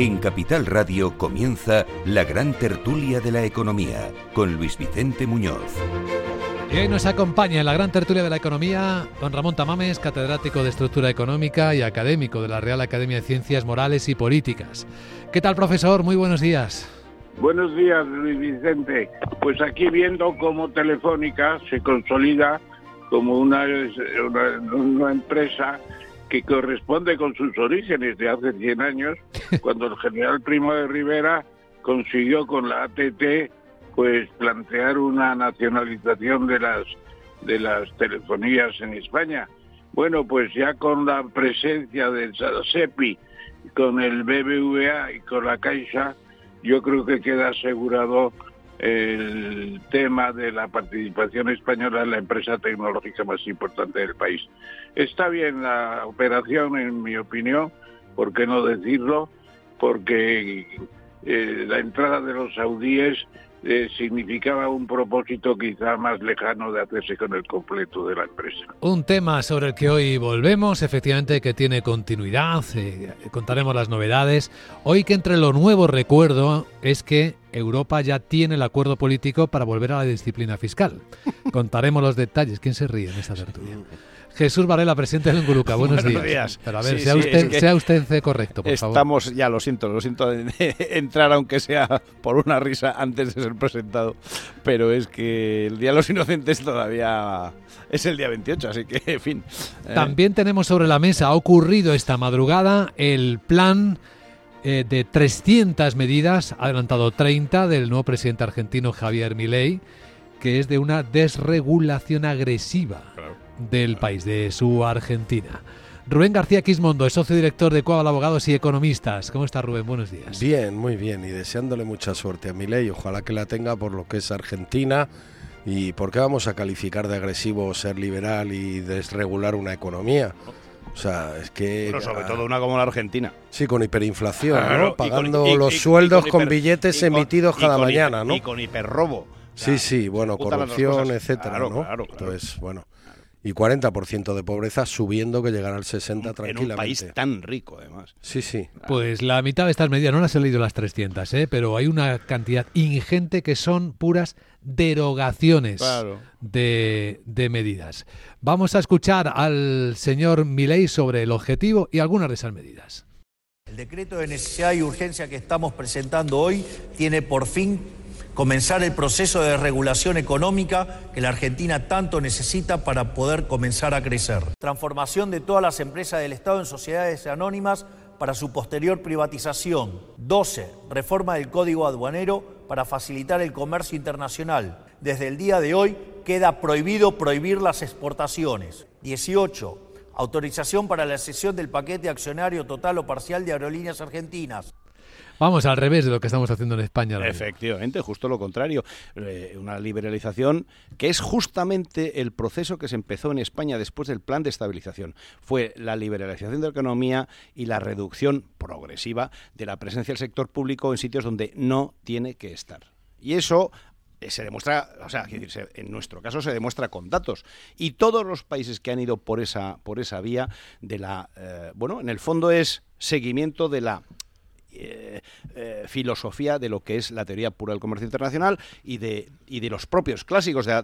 En Capital Radio comienza la gran tertulia de la economía con Luis Vicente Muñoz. Y hoy nos acompaña en la gran tertulia de la economía don Ramón Tamames, catedrático de Estructura Económica y académico de la Real Academia de Ciencias Morales y Políticas. ¿Qué tal, profesor? Muy buenos días. Buenos días, Luis Vicente. Pues aquí viendo cómo Telefónica se consolida como una, una, una empresa que corresponde con sus orígenes de hace 100 años, cuando el general Primo de Rivera consiguió con la ATT pues plantear una nacionalización de las de las telefonías en España. Bueno, pues ya con la presencia del SEPI, con el BBVA y con la Caixa, yo creo que queda asegurado el tema de la participación española en la empresa tecnológica más importante del país. Está bien la operación, en mi opinión, ¿por qué no decirlo? Porque eh, la entrada de los saudíes eh, significaba un propósito quizá más lejano de hacerse con el completo de la empresa. Un tema sobre el que hoy volvemos, efectivamente que tiene continuidad, eh, contaremos las novedades. Hoy que entre lo nuevo recuerdo es que Europa ya tiene el acuerdo político para volver a la disciplina fiscal. Contaremos los detalles. ¿Quién se ríe en esta tertulia? Jesús Varela, presidente del Unguluca. Buenos, Buenos días. días. Pero a ver, Sí, sea, sí, usted, es que sea usted correcto, por Estamos, favor. ya lo siento, lo siento de entrar aunque sea por una risa antes de ser presentado, pero es que el Día de los Inocentes todavía es el día 28, así que, en fin. eh, También tenemos sobre la mesa, ha ocurrido esta madrugada, el plan eh, de 300 medidas, ha adelantado 30 del nuevo presidente argentino Javier Milei, que es de una desregulación agresiva del país, de su Argentina. Rubén García Quismondo es socio director de Coabal Abogados y Economistas. ¿Cómo está Rubén? Buenos días. Bien, muy bien, y deseándole mucha suerte a Milei, ojalá que la tenga por lo que es Argentina y por qué vamos a calificar de agresivo ser liberal y desregular una economía. O sea, es que... pero sobre todo una como la Argentina. Sí, con hiperinflación, Claro, ¿no? y con- Pagando y- los y- sueldos con, hiper- billetes emitidos cada con mañana, hiper- ¿no? Y con hiperrobo. Sí, sí, bueno, corrupción, etcétera, Claro, ¿no? claro, claro. Entonces, bueno. Y 40% de pobreza subiendo que llegará al 60 En tranquilamente. un país tan rico, además. Sí, sí. Pues la mitad de estas medidas, no las he leído las 300, ¿eh? pero hay una cantidad ingente que son puras derogaciones Claro. de, de medidas. Vamos a escuchar al señor Milei sobre el objetivo y algunas de esas medidas. El decreto de necesidad y urgencia que estamos presentando hoy tiene por fin comenzar el proceso de regulación económica que la Argentina tanto necesita para poder comenzar a crecer. Transformación de todas las empresas del Estado en sociedades anónimas para su posterior privatización. 12. Reforma del Código Aduanero para facilitar el comercio internacional. Desde el día de hoy queda prohibido prohibir las exportaciones. 18. Autorización para la cesión del paquete accionario total o parcial de aerolíneas argentinas. Vamos al revés de lo que estamos haciendo en España. Efectivamente, justo lo contrario. Eh, una liberalización que es justamente el proceso que se empezó en España después del plan de estabilización. Fue la liberalización de la economía y la reducción progresiva de la presencia del sector público en sitios donde no tiene que estar. Y eso eh, se demuestra, o sea, en nuestro caso se demuestra con datos. Y todos los países que han ido por esa, por esa vía de la, eh, bueno, en el fondo es seguimiento de la eh, eh, filosofía de lo que es la teoría pura del comercio internacional y de, y de los propios clásicos de,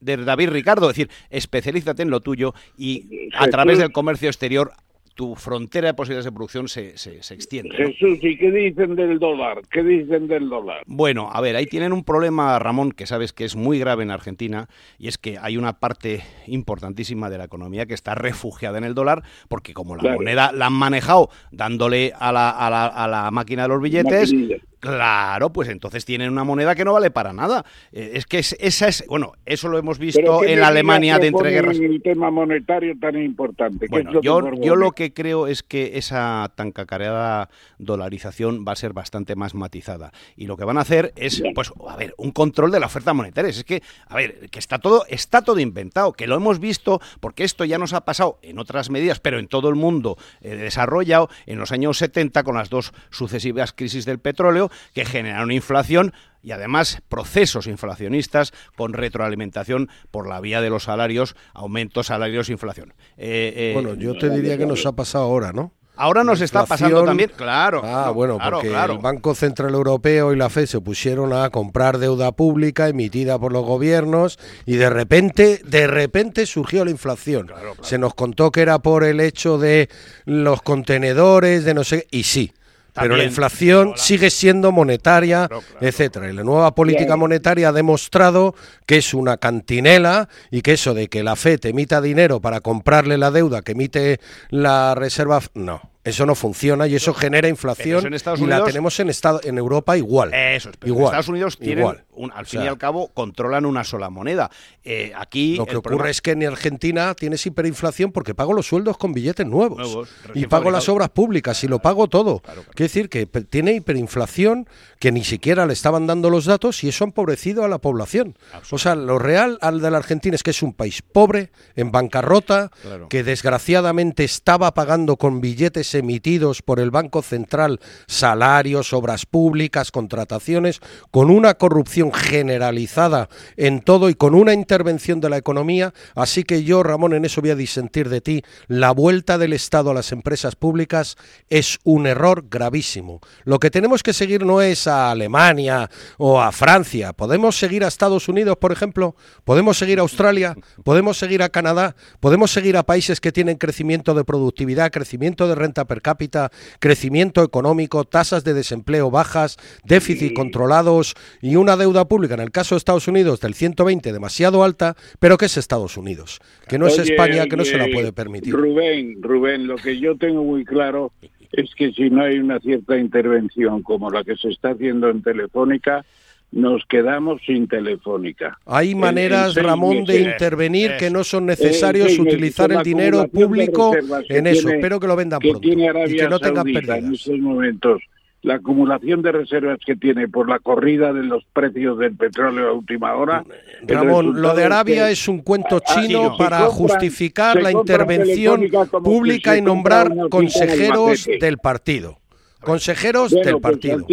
de- David Ricardo. Es decir, especialízate en lo tuyo y a través del comercio exterior tu frontera de posibilidades de producción se, se, se extiende. ¿no? Jesús, ¿y qué dicen del dólar? ¿Qué dicen del dólar? Bueno, a ver, ahí tienen un problema, Ramón, que sabes que es muy grave en Argentina, y es que hay una parte importantísima de la economía que está refugiada en el dólar, porque como la Claro. moneda la han manejado dándole a la, a la, a la máquina de los billetes, Maquinilla. Claro, pues entonces tienen una moneda que no vale para nada. Eh, es que es- esa es, bueno, eso lo hemos ¿Pero visto en la Alemania de entreguerras. en el tema monetario tan importante? ¿Qué es Bueno, lo yo, yo lo que creo es que esa tan cacareada dolarización va a ser bastante más matizada. Y lo que van a hacer es, pues, a ver, un control de la oferta monetaria. Es que, a ver, que está todo, está todo inventado, que lo hemos visto, porque esto ya nos ha pasado en otras medidas, pero en todo el mundo eh, desarrollado, en los años 70, con las dos sucesivas crisis del petróleo, que generaron inflación y además procesos inflacionistas con retroalimentación por la vía de los salarios, aumentos, salarios, inflación. Eh, eh, Bueno, yo te diría que nos ha pasado ahora, ¿no? Ahora nos está pasando también, claro. Ah, no, bueno, claro, porque claro. el Banco Central Europeo y la FED se pusieron a comprar deuda pública emitida por los gobiernos y de repente, de repente surgió la inflación. Se nos contó que era por el hecho de los contenedores, de no sé, y sí. Pero la inflación pero la- sigue siendo monetaria, Claro, etcétera. Y la nueva política monetaria ha demostrado que es una cantinela y que eso de que la FED emita dinero para comprarle la deuda que emite la Reserva, no, eso no funciona y eso genera inflación en Estados y la tenemos en estado en Europa igual. Eso es, pero en. Estados Unidos tienen, igual. un- al O fin sea, y al cabo, controlan una sola moneda. Eh, aquí Lo que ocurre problema- es que en Argentina tienes hiperinflación porque pago los sueldos con billetes nuevos, Nuevos, y pago las obras públicas y lo pago todo. Claro, claro. Quiere decir que tiene hiperinflación que ni siquiera le estaban dando los datos y eso ha empobrecido a la población. O sea, lo real al de la Argentina es que es un país pobre, en bancarrota, Claro. que desgraciadamente estaba pagando con billetes emitidos por el Banco Central salarios, obras públicas, contrataciones, con una corrupción generalizada en todo y con una intervención de la economía. Así que yo, Ramón, en eso voy a disentir de ti. La vuelta del Estado a las empresas públicas es un error gravísimo. Lo que tenemos que seguir no es a Alemania o a Francia. Podemos seguir a Estados Unidos, por ejemplo. Podemos seguir a Australia. Podemos seguir a Canadá. Podemos seguir a países que tienen crecimiento de productividad, crecimiento de renta per cápita, crecimiento económico, tasas de desempleo bajas, déficit controlados y una deuda pública, en el caso de Estados Unidos, del 120 demasiado alta, pero que es Estados Unidos, que no es Oye, España, que no se la puede permitir. Rubén, Rubén, lo que yo tengo muy claro es que si no hay una cierta intervención como la que se está haciendo en Telefónica, nos quedamos sin Telefónica. Hay maneras, en Ramón, de intervenir que no son necesarios utilizar el dinero público en eso. tiene- Espero que lo vendan que pronto tiene y que no tengan Saudita en pérdidas. estos momentos, la acumulación de reservas que tiene por la corrida de los precios del petróleo a última hora. Ramón, lo de Arabia es un cuento chino para compran- justificar la intervención pública y nombrar consejeros del partido. Consejeros Bueno, del pues, partido.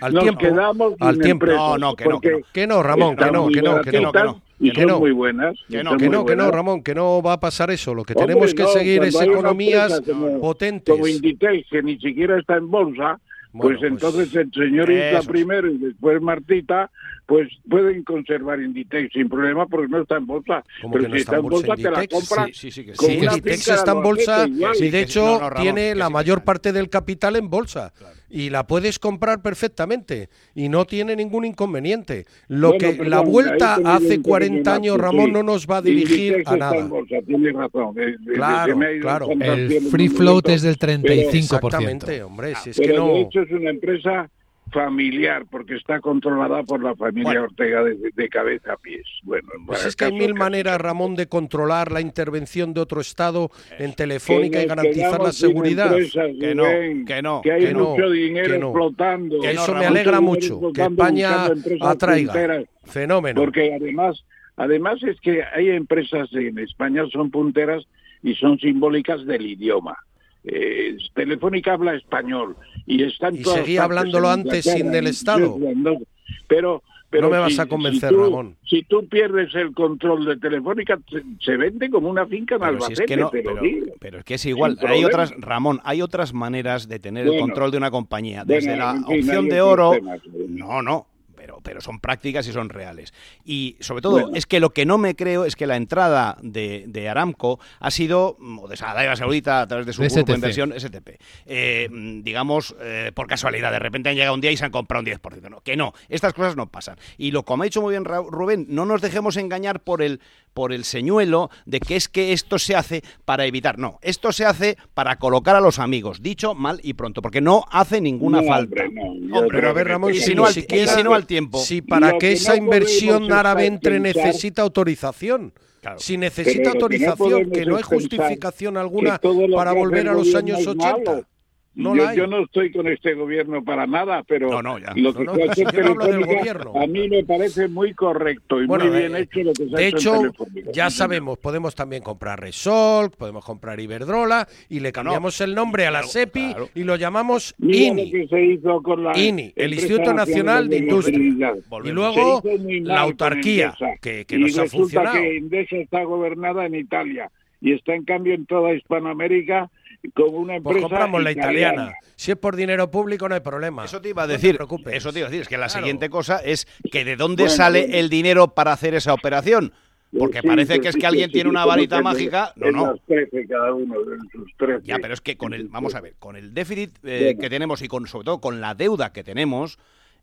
Al Nos tiempo, quedamos al tiempo. No, no, que no, que no. porque Que no, Ramón, que no, que no, que no, que no, Y que son no. muy buenas. Que no, Que no, que no. Ramón, que no va a pasar eso. Lo que Hombre, tenemos que no, seguir es economías como- potentes. Como Inditex, que ni siquiera está en bolsa, Bueno, pues entonces el señor Isla primero y después Martita, pues pueden conservar Inditex sin problema porque no está en bolsa. ¿Cómo Pero que no si está está en bolsa bolsa, te la Inditex? compras. Sí, sí, sí, Sí, Inditex está en bolsa y de hecho no, no, Ramón, tiene la mayor está. parte del capital en bolsa y la puedes comprar perfectamente y no tiene ningún inconveniente. Lo Bueno, que perdón, la vuelta hace un 40 pequeño años, Ramón, sí. no nos va a dirigir Inditex a está nada. en bolsa, tienes razón. De- de- Claro, claro. El free float es del 35%. Exactamente, hombre, si es que no... de hecho es una empresa familiar porque está controlada por la familia Bueno. Ortega de, de cabeza a pies. Bueno, Pues es que hay mil que- maneras, Ramón, de controlar la intervención de otro Estado en Telefónica que y garantizar la seguridad. empresas, Que no, que no, que hay que no, mucho dinero que no. explotando. Que eso no, me alegra mucho que España atraiga. punteras, Fenómeno. Porque además, además es que hay empresas en España son punteras y son simbólicas del idioma. Eh, Telefónica habla español y están Y todas seguía hablándolo antes sin del en Estado. Pero, pero No me vas si- a convencer, si tú, Ramón. Si tú pierdes el control de Telefónica, se, se vende como una finca en Pero si es que no, pero, pero es que es igual. Hay problema. otras, Ramón, hay otras maneras de tener el control de una compañía. Bueno, Desde la opción de oro. ¿no? No, no. Pero, pero son prácticas y son reales. Y sobre todo, Bueno. es que lo que no me creo es que la entrada de, de Aramco ha sido, mm, o de Arabia Saudita a través de su grupo de inversión, STP, eh, mm, digamos, eh, por casualidad. De repente han llegado un día y se han comprado un 10%. No, que no, estas cosas no pasan. Y lo como ha dicho muy bien Rubén, no nos dejemos engañar por el, por el señuelo de que es que esto se hace para evitar. No, esto se hace para colocar a los amigos, dicho mal y pronto, porque no hace ninguna No, falta. hombre, no. Yo Hombre, Pero a ver, Ramón, si, no al- siquiera- y si no al tiempo. Si para que que esa no inversión árabe entre pensar- necesita autorización. Claro. Si necesita Pero lo que no autorización, que no hay justificación alguna para volver a los años es 80. malo. No yo, no estoy con este gobierno para nada, pero No, no, ya. lo que ha hecho Telefónica, gobierno. a mí me parece muy correcto y Bueno, muy bien de- hecho lo que se ha De hecho, hecho, en Telefónica. ya sabemos, podemos también comprar Resol, podemos comprar Iberdrola y le cambiamos el nombre a la SEPI claro. y lo llamamos Mira lo INI. que se hizo con la INI, el Instituto Nacional de Industria. Y luego la autarquía, que, que y nos ha funcionado. que Endesa está gobernada en Italia y está en cambio en toda Hispanoamérica una Pues compramos la italiana. Si es por dinero público no hay problema. Eso te iba a No decir. preocupes. eso te iba a decir. Es que la Claro. siguiente cosa es que de dónde Bueno, sale bueno. el dinero para hacer esa operación. Porque Sí, parece sí, que es sí, que alguien sí, tiene sí, una varita mágica. No, no. las 13 cada uno, sus 13. Ya, pero es que con el, vamos a ver, con el déficit eh, que tenemos y con sobre todo con la deuda que tenemos,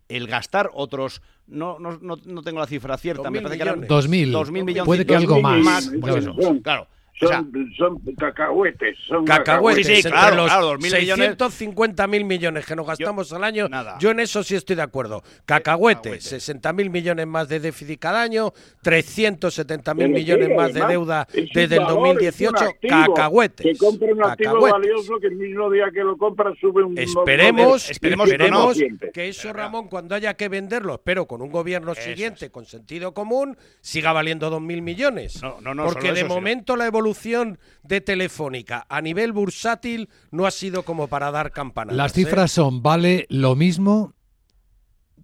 el gastar otros, no, no, no, no tengo la cifra cierta, me 2.000 parece que eran millones. 2.000. dos mil millones. Puede que algo más. más, pues eso, claro. Son, son cacahuetes. Son Cacahuetes, Sí, sí, entre claro, los claro, 2.000 millones. 650.000 millones que nos gastamos al año, nada. yo en eso sí estoy de acuerdo. Cacahuetes, Cacahuetes. 60.000 millones más de déficit cada año, 370.000 Pero millones sí, más de deuda es desde el valor, 2018, es un activo. cacahuetes. Que compra un activo cacahuetes. valioso que el mismo día que lo compra sube un... Esperemos, esperemos que no. esperemos siempre. que eso, Ramón, cuando haya que venderlo, espero con un gobierno siguiente, con sentido común, siga valiendo 2.000 millones. No, no, no, Porque de eso, sino- momento la evolución de Telefónica a nivel bursátil no ha sido como para dar campanadas. Las ¿eh? cifras son, vale lo mismo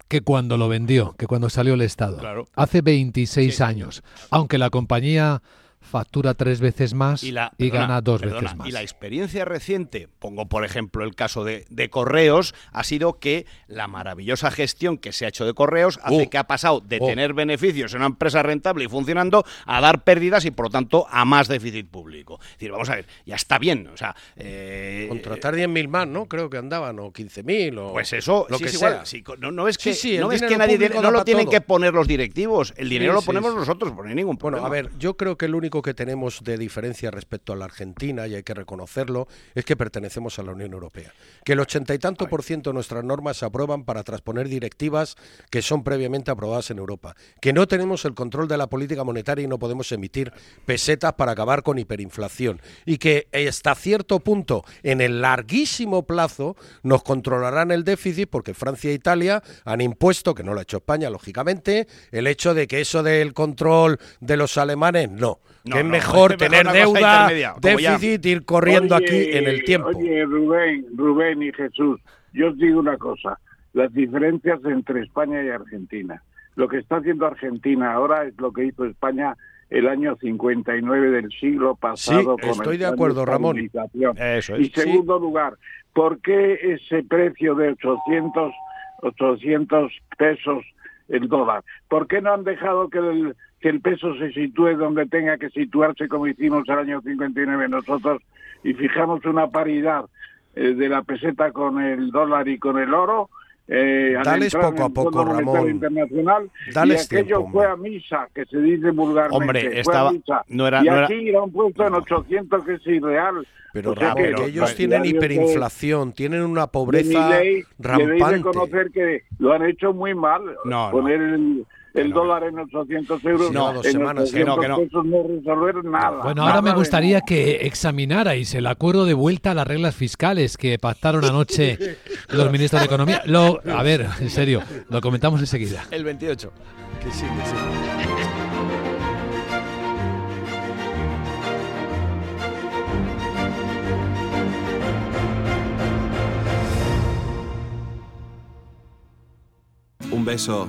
que cuando lo vendió, que cuando salió el Estado. Claro. Hace 26 años. Aunque la compañía factura tres veces más y, la, perdona, gana dos perdona, veces más. Y la experiencia reciente, pongo por ejemplo el caso de, de Correos, ha sido que la maravillosa gestión que se ha hecho de Correos hace Oh. que ha pasado de Oh. tener beneficios en una empresa rentable y funcionando a dar pérdidas y por lo tanto a más déficit público. Es decir, vamos a ver, ya está bien. O sea, eh, Contratar 10.000 más, ¿no? Creo que andaban, o 15.000, o Pues eso, lo sí, que es sea. igual. Sí, no, no es que, sí, no es que nadie no lo tienen todo. que poner los directivos. El dinero Sí, lo ponemos sí. nosotros, por no hay ningún Bueno, problema. a ver, yo creo que el único que tenemos de diferencia respecto a la Argentina, y hay que reconocerlo, es que pertenecemos a la Unión Europea. Que el ochenta y tanto por ciento de nuestras normas se aprueban para transponer directivas que son previamente aprobadas en Europa. Que no tenemos el control de la política monetaria y no podemos emitir pesetas para acabar con hiperinflación. Y que hasta cierto punto, en el larguísimo plazo, nos controlarán el déficit porque Francia e Italia han impuesto, que no lo ha hecho España, lógicamente, el hecho de que eso del control de los alemanes, no. No, que es no, mejor es mejor tener cosa deuda, déficit, ir corriendo Oye, aquí en el tiempo. Oye, Rubén, Rubén y Jesús, yo os digo una cosa, las diferencias entre España y Argentina. Lo que está haciendo Argentina ahora es lo que hizo España el año 59 del siglo pasado. Sí, con estoy el de acuerdo, Ramón. Eso Y es. segundo lugar, ¿por qué ese precio de 800, 800 pesos el dólar? ¿Por qué no han dejado que el, que el peso se sitúe donde tenga que situarse como hicimos el año 59 nosotros y fijamos una paridad eh, de la peseta con el dólar y con el oro? Eh, al Dales poco a poco, Ramón. Internacional Dales y aquello tiempo, fue a misa, que se dice vulgarmente. Hombre, fue a estaba- misa. no era- y no era- aquí lo han puesto en 800, que es irreal. Pero O sea Ramón, que que ellos los tienen hiperinflación, tienen una pobreza Debéis rampante. reconocer que lo han hecho muy mal. No, no. Poner el, el no. dólar en 800 euros. No, dos en semanas, que no, 800 que no. pesos no resolver nada. Bueno, ahora Nada me gustaría que examinarais el acuerdo de vuelta a las reglas fiscales que pactaron anoche los ministros de Economía. Lo, a ver, en serio, lo comentamos enseguida. El 28. Que sí, que sí. Un beso.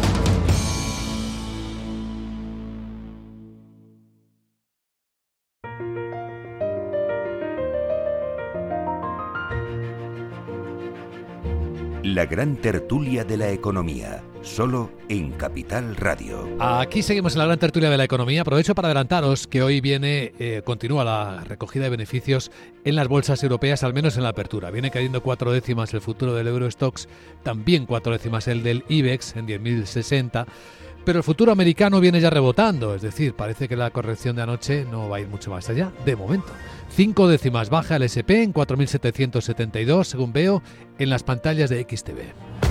La gran tertulia de la economía, solo en Capital Radio. Aquí seguimos en la gran tertulia de la economía. Aprovecho para adelantaros que hoy viene, eh, continúa la recogida de beneficios en las bolsas europeas, al menos en la apertura. Viene cayendo cuatro décimas el futuro del Eurostox, también cuatro décimas el del IBEX en 10.060. Pero el futuro americano viene ya rebotando, es decir, parece que la corrección de anoche no va a ir mucho más allá, de momento. Cinco décimas baja el SP en 4.772, según veo en las pantallas de XTV.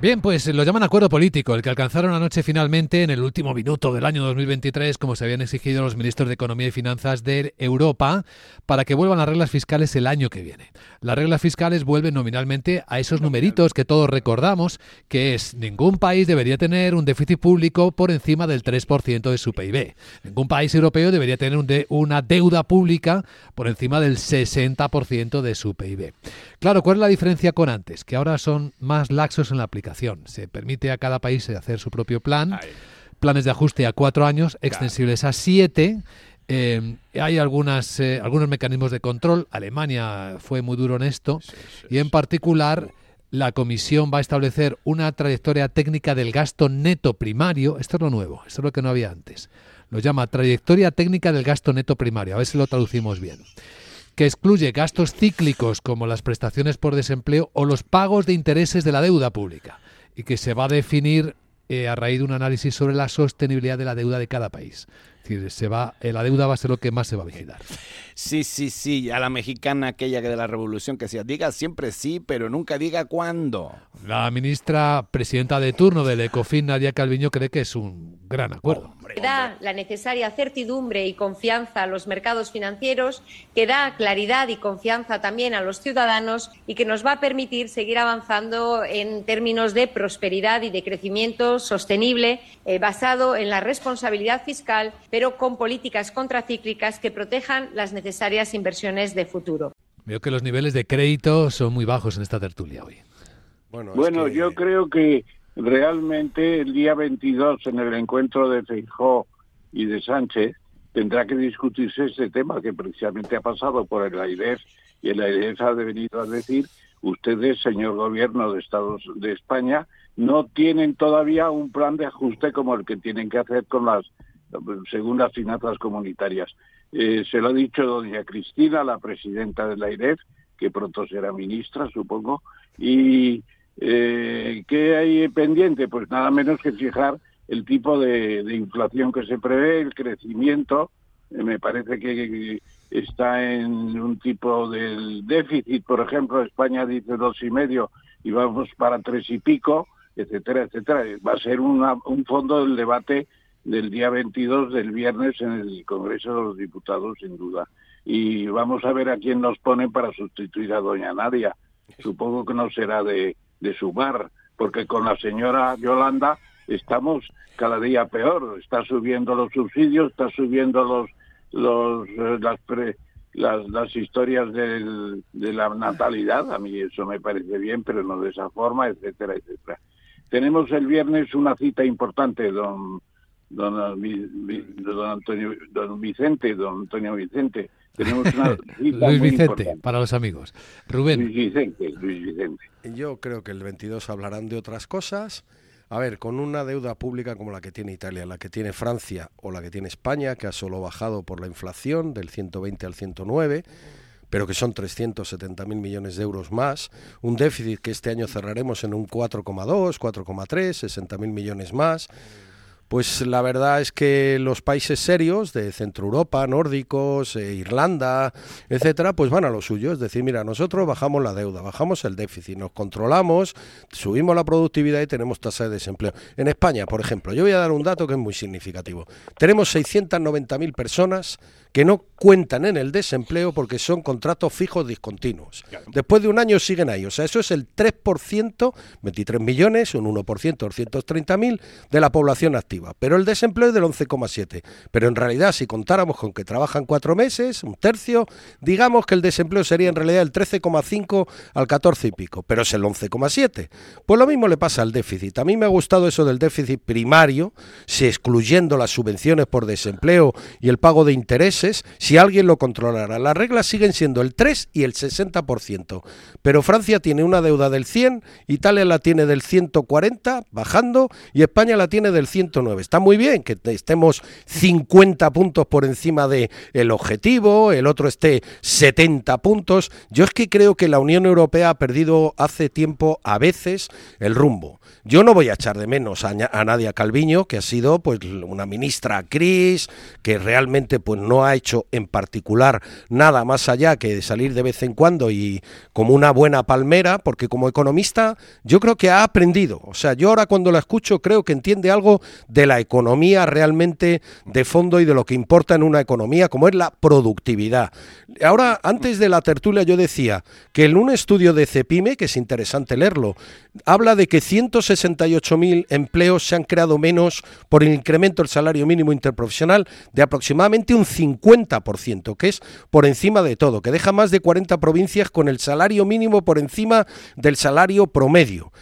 Bien, pues lo llaman acuerdo político, el que alcanzaron anoche finalmente en el último minuto del año 2023, como se habían exigido los ministros de Economía y Finanzas de Europa, para que vuelvan las reglas fiscales el año que viene. Las reglas fiscales vuelven nominalmente a esos numeritos que todos recordamos, que es ningún país debería tener un déficit público por encima del 3% de su PIB. Ningún país europeo debería tener un de, una deuda pública por encima del 60% de su PIB. Claro, ¿cuál es la diferencia con antes? Que ahora son más laxos en la aplicación se permite a cada país hacer su propio plan, planes de ajuste a cuatro años, extensibles a siete. Eh, hay algunas, eh, algunos mecanismos de control. Alemania fue muy duro en esto. y en particular, la Comisión va a establecer una trayectoria técnica del gasto neto primario. Esto es lo nuevo, esto es lo que no había antes. Lo llama trayectoria técnica del gasto neto primario. A ver si lo traducimos bien que excluye gastos cíclicos como las prestaciones por desempleo o los pagos de intereses de la deuda pública y que se va a definir eh, a raíz de un análisis sobre la sostenibilidad de la deuda de cada país. Es decir, se va, eh, la deuda va a ser lo que más se va a vigilar. Sí, sí, sí, a la mexicana aquella que de la revolución que decía, diga siempre sí, pero nunca diga cuándo. La ministra presidenta de turno del ECOFIN, Nadia Calviño, cree que es un gran acuerdo. Que da la necesaria certidumbre y confianza a los mercados financieros, que da claridad y confianza también a los ciudadanos y que nos va a permitir seguir avanzando en términos de prosperidad y de crecimiento sostenible eh, basado en la responsabilidad fiscal, pero con políticas contracíclicas que protejan las necesarias inversiones de futuro. Veo que los niveles de crédito son muy bajos en esta tertulia hoy. Bueno, yo creo que realmente el día 22 en el encuentro de Feijó y de Sánchez tendrá que discutirse este tema que precisamente ha pasado por el AIREF y el AIREF ha venido a decir ustedes, señor gobierno de Estados de España, no tienen todavía un plan de ajuste como el que tienen que hacer con las según las finanzas comunitarias. Eh, se lo ha dicho doña Cristina, la presidenta del AIREF, que pronto será ministra, supongo, y eh, ¿Qué hay pendiente? Pues nada menos que fijar el tipo de, inflación que se prevé, el crecimiento. Eh, me parece que está en un tipo del déficit, por ejemplo, España dice dos y medio y vamos para tres y pico, etcétera, etcétera. Va a ser un fondo del debate del día 22 del viernes en el Congreso de los Diputados, sin duda. Y vamos a ver a quién nos ponen para sustituir a doña Nadia. Supongo que no será de, de sumar, porque con la señora Yolanda estamos cada día peor. Está subiendo los subsidios, está subiendo los, los eh, las, las, historias de la natalidad. A mí eso me parece bien, pero no de esa forma, etcétera, etcétera. Tenemos el viernes una cita importante, don don, don Antonio, don Vicente, don Antonio Vicente. Tenemos una Luis Vicente, para los amigos. Rubén. Luis Vicente, Luis Vicente. Yo creo que el 22 hablarán de otras cosas. A ver, con una deuda pública como la que tiene Italia, la que tiene Francia o la que tiene España, que ha solo bajado por la inflación del 120 al 109, pero que son 370.000 millones de euros más, un déficit que este año cerraremos en un 4,2, 4,3, 60.000 millones más pues la verdad es que los países serios de Centro Europa, nórdicos, eh, Irlanda, etcétera, pues van a lo suyo. Es decir, mira, nosotros bajamos la deuda, bajamos el déficit, nos controlamos, subimos la productividad y tenemos tasa de desempleo. En España, por ejemplo, yo voy a dar un dato que es muy significativo. Tenemos 690.000 personas que no cuentan en el desempleo porque son contratos fijos discontinuos. Después de un año siguen ahí. O sea, eso es el 3%, 23 millones, un 1%, 230.000 de la población activa. Pero el desempleo es del 11,7. Pero en realidad, si contáramos con que trabajan cuatro meses, un tercio, digamos que el desempleo sería en realidad el 13,5 al 14 y pico, pero es el 11,7. Pues lo mismo le pasa al déficit. A mí me ha gustado eso del déficit primario, si excluyendo las subvenciones por desempleo y el pago de intereses, si alguien lo controlara. Las reglas siguen siendo el 3 y el 60%, pero Francia tiene una deuda del 100, Italia la tiene del 140, bajando, y España la tiene del 109. Está muy bien que estemos 50 puntos por encima del el objetivo, el otro esté 70 puntos. Yo es que creo que la Unión Europea ha perdido hace tiempo a veces el rumbo. Yo no voy a echar de menos a, Nadia Calviño, que ha sido pues una ministra Cris, que realmente pues no ha hecho en particular nada más allá que salir de vez en cuando y como una buena palmera, porque como economista yo creo que ha aprendido. O sea, yo ahora cuando la escucho creo que entiende algo de la economía realmente de fondo y de lo que importa en una economía, como es la productividad. Ahora, antes de la tertulia yo decía que en un estudio de Cepime, que es interesante leerlo, habla de que 168.000 empleos se han creado menos por el incremento del salario mínimo interprofesional de aproximadamente un 50%, que es por encima de todo, que deja más de 40 provincias con el salario mínimo por encima del salario promedio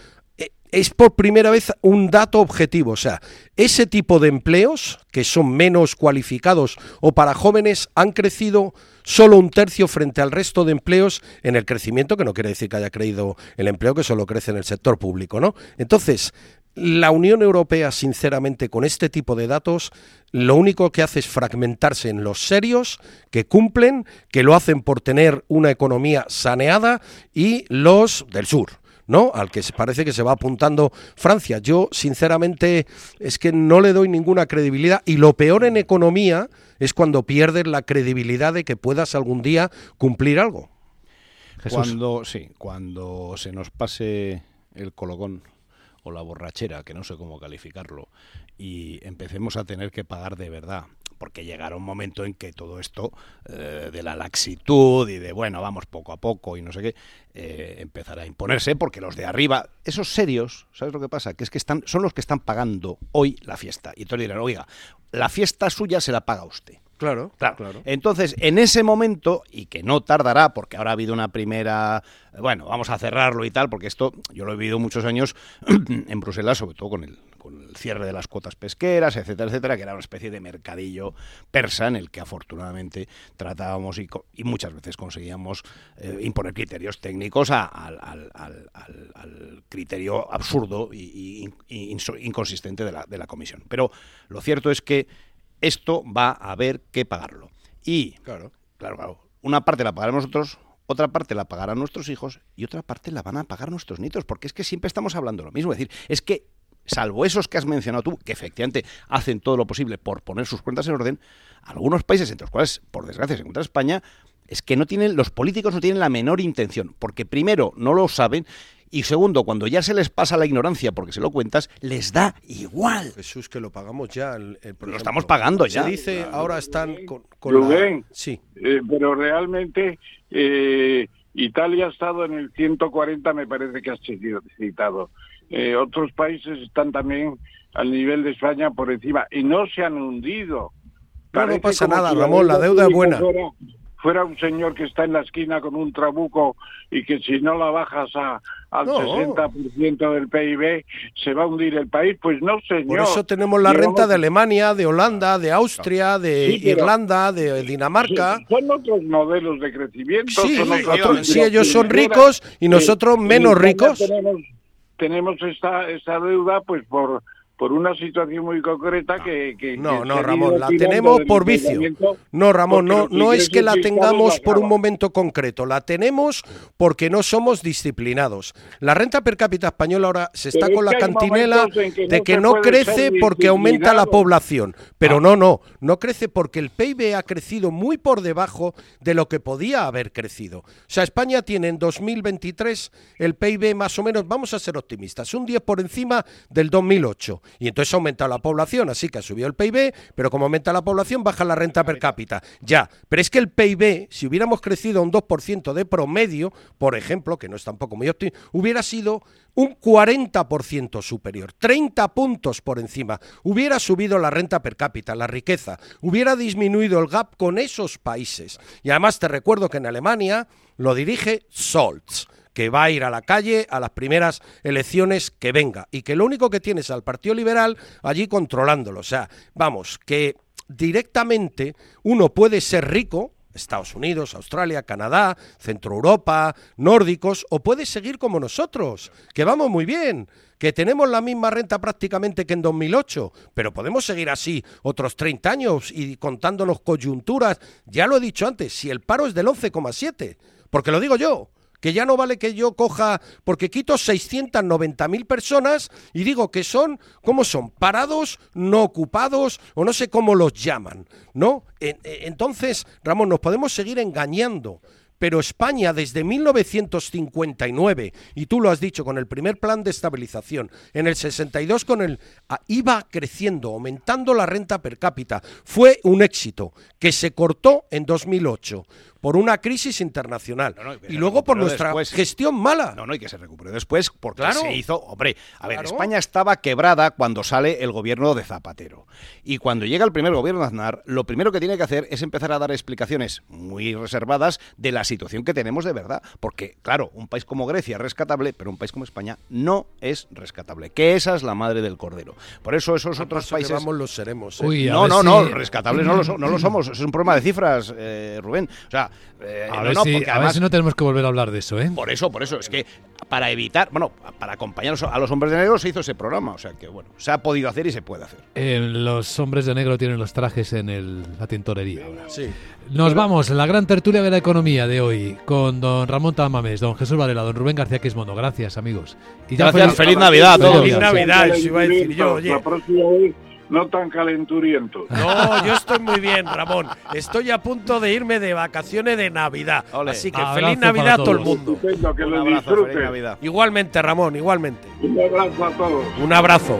es por primera vez un dato objetivo. O sea, ese tipo de empleos, que son menos cualificados o para jóvenes, han crecido solo un tercio frente al resto de empleos en el crecimiento, que no quiere decir que haya creído el empleo que solo crece en el sector público, ¿no? Entonces, la Unión Europea, sinceramente, con este tipo de datos, lo único que hace es fragmentarse en los serios, que cumplen, que lo hacen por tener una economía saneada, y los del sur. ¿No? Al que parece que se va apuntando Francia. Yo, sinceramente, es que no le doy ninguna credibilidad. Y lo peor en economía es cuando pierdes la credibilidad de que puedas algún día cumplir algo. Cuando, sí, cuando se nos pase el colocón o la borrachera, que no sé cómo calificarlo, y empecemos a tener que pagar de verdad porque llegará un momento en que todo esto eh, de la laxitud y de, bueno, vamos poco a poco y no sé qué, eh, empezará a imponerse, porque los de arriba, esos serios, ¿sabes lo que pasa? Que es que están, son los que están pagando hoy la fiesta. Y entonces dirán, oiga, la fiesta suya se la paga usted. Claro, claro, Entonces, en ese momento, y que no tardará, porque ahora ha habido una primera, bueno, vamos a cerrarlo y tal, porque esto yo lo he vivido muchos años en Bruselas, sobre todo con el, con el cierre de las cuotas pesqueras, etcétera, etcétera, que era una especie de mercadillo persa en el que afortunadamente tratábamos y, muchas veces conseguíamos eh, imponer criterios técnicos al, criterio absurdo y, inconsistente de la, de la comisión. Pero lo cierto es que esto va a haber que pagarlo. Y, claro, claro, claro, una parte la pagaremos nosotros, otra parte la pagarán nuestros hijos y otra parte la van a pagar nuestros nietos, porque es que siempre estamos hablando lo mismo. Es decir, es que, salvo esos que has mencionado tú, que efectivamente hacen todo lo posible por poner sus cuentas en orden, algunos países, entre los cuales, por desgracia, se encuentra España, es que no tienen, los políticos no tienen la menor intención, porque primero no lo saben y segundo, cuando ya se les pasa la ignorancia porque se lo cuentas, les da igual. Jesús, que lo pagamos ya. lo estamos pagando ya. Se dice, ahora están con, Rubén, Sí. Eh, pero realmente eh, Italia ha estado en el 140, me parece que has citado. Eh, otros países están también al nivel de España por encima y no se han hundido. No, no pasa nada, Ramón, la deuda es buena fuera un señor que está en la esquina con un trabuco y que si no la bajas a, al 60% del PIB se va a hundir el país, pues no, señor. Por eso tenemos la renta de Alemania, de Holanda, de Austria, de Irlanda, de Dinamarca. son otros modelos de crecimiento. Sí, sí ellos son ricos y nosotros menos ricos. Tenemos, tenemos esta, esta deuda pues por por una situación muy concreta que... que no, no, Ramón, la tenemos por vicio. No, Ramón, no, no es que la tengamos por un momento concreto, la tenemos porque no somos disciplinados. La renta per cápita española ahora se está con la cantinela de que no crece porque aumenta la población. Pero ah. no, no, no crece porque el PIB ha crecido muy por debajo de lo que podía haber crecido. O sea, España tiene en 2023 el PIB más o menos, vamos a ser optimistas, un 10 por encima del 2008 Y entonces ha aumentado la población, así que ha subido el PIB, pero como aumenta la población, baja la renta per cápita. Ya, pero es que el PIB, si hubiéramos crecido un 2% de promedio, por ejemplo, que no es tampoco muy óptimo, hubiera sido un 40% superior, 30 puntos por encima. Hubiera subido la renta per cápita, la riqueza, hubiera disminuido el gap con esos países. Y además te recuerdo que en Alemania lo dirige Scholz que va a ir a la calle a las primeras elecciones que venga y que lo único que tiene es al Partido Liberal allí controlándolo. O sea, vamos, que directamente uno puede ser rico, Estados Unidos, Australia, Canadá, Centro Europa, nórdicos, o puede seguir como nosotros, que vamos muy bien, que tenemos la misma renta prácticamente que en 2008, pero podemos seguir así otros 30 años y contándonos coyunturas. Ya lo he dicho antes, si el paro es del 11,7, porque lo digo yo, que ya no vale que yo coja, porque quito 690.000 personas y digo que son, ¿cómo son? Parados, no ocupados, o no sé cómo los llaman, ¿no? Entonces, Ramón, nos podemos seguir engañando pero España desde 1959, y tú lo has dicho, con el primer plan de estabilización, en el 62 con el iba creciendo, aumentando la renta per cápita, fue un éxito que se cortó en 2008 por una crisis internacional y, luego por nuestra gestión mala. No, no, y que se recuperó después porque se hizo, hombre, a ver, España estaba quebrada cuando sale el gobierno de Zapatero. Y cuando llega el primer gobierno de Aznar, lo primero que tiene que hacer es empezar a dar explicaciones muy reservadas de la situación que tenemos de verdad, porque claro, un país como Grecia es rescatable, pero un país como España no es rescatable, que esa es la madre del cordero. Por eso esos otros países vamos los seremos. ¿eh? no, no, no, rescatables no lo, no lo somos, es un problema de cifras, eh, Rubén. O sea, eh, a, ver si, no tenemos que volver a hablar de eso, ¿eh? Por eso, por eso. Es que para evitar, bueno, para acompañar a los hombres de negro se hizo ese programa. O sea que, bueno, se ha podido hacer y se puede hacer. Eh, los hombres de negro tienen los trajes en el, la tintorería ahora. Sí. Nos vamos, la gran tertulia de la economía de hoy, con don Ramón Tamames, don Jesús Varela, don Rubén García Quismondo. Gracias, amigos. Y Gracias, feliz, Navidad a todos. Feliz Navidad, iba a decir yo, oye no tan calenturiento. No, yo estoy muy bien, Ramón. Estoy a punto de irme de vacaciones de Navidad. Así que feliz Navidad a todo el mundo. que lo disfruten. Igualmente, Ramón, igualmente. Un abrazo a todos. Un abrazo.